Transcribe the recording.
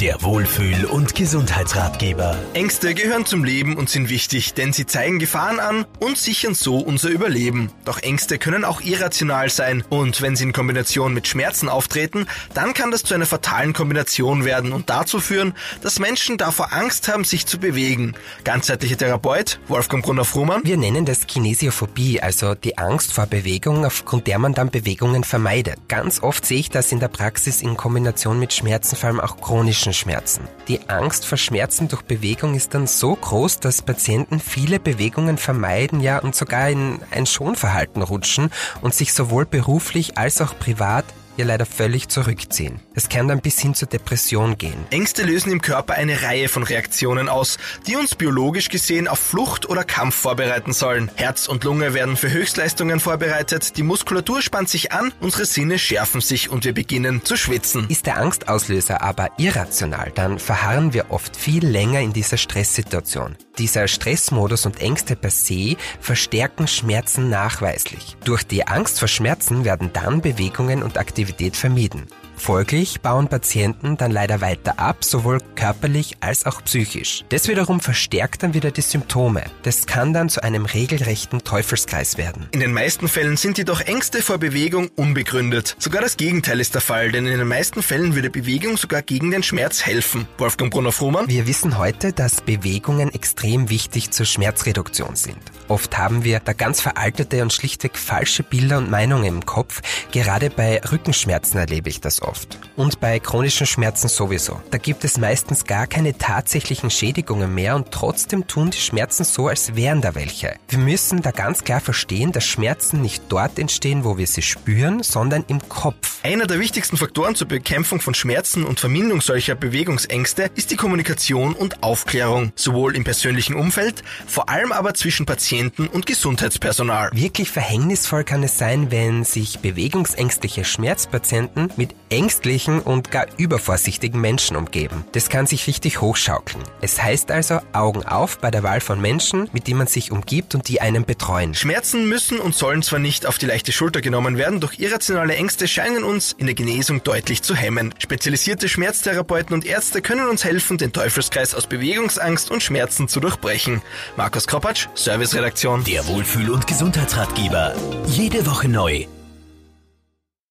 Der Wohlfühl- und Gesundheitsratgeber. Ängste gehören zum Leben und sind wichtig, denn sie zeigen Gefahren an und sichern so unser Überleben. Doch Ängste können auch irrational sein und wenn sie in Kombination mit Schmerzen auftreten, dann kann das zu einer fatalen Kombination werden und dazu führen, dass Menschen davor Angst haben, sich zu bewegen. Ganzheitlicher Therapeut Wolfgang Brunner-Frumann. Wir nennen das Kinesiophobie, also die Angst vor Bewegung, aufgrund der man dann Bewegungen vermeidet. Ganz oft sehe ich das in der Praxis in Kombination mit Schmerzen, vor allem auch chronischen Schmerzen. Die Angst vor Schmerzen durch Bewegung ist dann so groß, dass Patienten viele Bewegungen vermeiden, ja und sogar in ein Schonverhalten rutschen und sich sowohl beruflich als auch privat ja leider völlig zurückziehen. Es kann dann bis hin zur Depression gehen. Ängste lösen im Körper eine Reihe von Reaktionen aus, die uns biologisch gesehen auf Flucht oder Kampf vorbereiten sollen. Herz und Lunge werden für Höchstleistungen vorbereitet, die Muskulatur spannt sich an, unsere Sinne schärfen sich und wir beginnen zu schwitzen. Ist der Angstauslöser aber irrational, dann verharren wir oft viel länger in dieser Stresssituation. Dieser Stressmodus und Ängste per se verstärken Schmerzen nachweislich. Durch die Angst vor Schmerzen werden dann Bewegungen und Aktivität vermieden. Folglich bauen Patienten dann leider weiter ab, sowohl körperlich als auch psychisch. Das wiederum verstärkt dann wieder die Symptome. Das kann dann zu einem regelrechten Teufelskreis werden. In den meisten Fällen sind jedoch Ängste vor Bewegung unbegründet. Sogar das Gegenteil ist der Fall, denn in den meisten Fällen würde Bewegung sogar gegen den Schmerz helfen. Wolfgang Brunner-Frumann? Wir wissen heute, dass Bewegungen extrem wichtig zur Schmerzreduktion sind. Oft haben wir da ganz veraltete und schlichtweg falsche Bilder und Meinungen im Kopf. Gerade bei Rückenschmerzen erlebe ich das oft oft. Und bei chronischen Schmerzen sowieso. Da gibt es meistens gar keine tatsächlichen Schädigungen mehr und trotzdem tun die Schmerzen so, als wären da welche. Wir müssen da ganz klar verstehen, dass Schmerzen nicht dort entstehen, wo wir sie spüren, sondern im Kopf. Einer der wichtigsten Faktoren zur Bekämpfung von Schmerzen und Verminderung solcher Bewegungsängste ist die Kommunikation und Aufklärung, sowohl im persönlichen Umfeld, vor allem aber zwischen Patienten und Gesundheitspersonal. Wirklich verhängnisvoll kann es sein, wenn sich bewegungsängstliche Schmerzpatienten mit ängstlichen und gar übervorsichtigen Menschen umgeben. Das kann sich richtig hochschaukeln. Es heißt also Augen auf bei der Wahl von Menschen, mit denen man sich umgibt und die einen betreuen. Schmerzen müssen und sollen zwar nicht auf die leichte Schulter genommen werden, doch irrationale Ängste scheinen uns in der Genesung deutlich zu hemmen. Spezialisierte Schmerztherapeuten und Ärzte können uns helfen, den Teufelskreis aus Bewegungsangst und Schmerzen zu durchbrechen. Markus Kropatsch, Serviceredaktion. Der Wohlfühl- und Gesundheitsratgeber. Jede Woche neu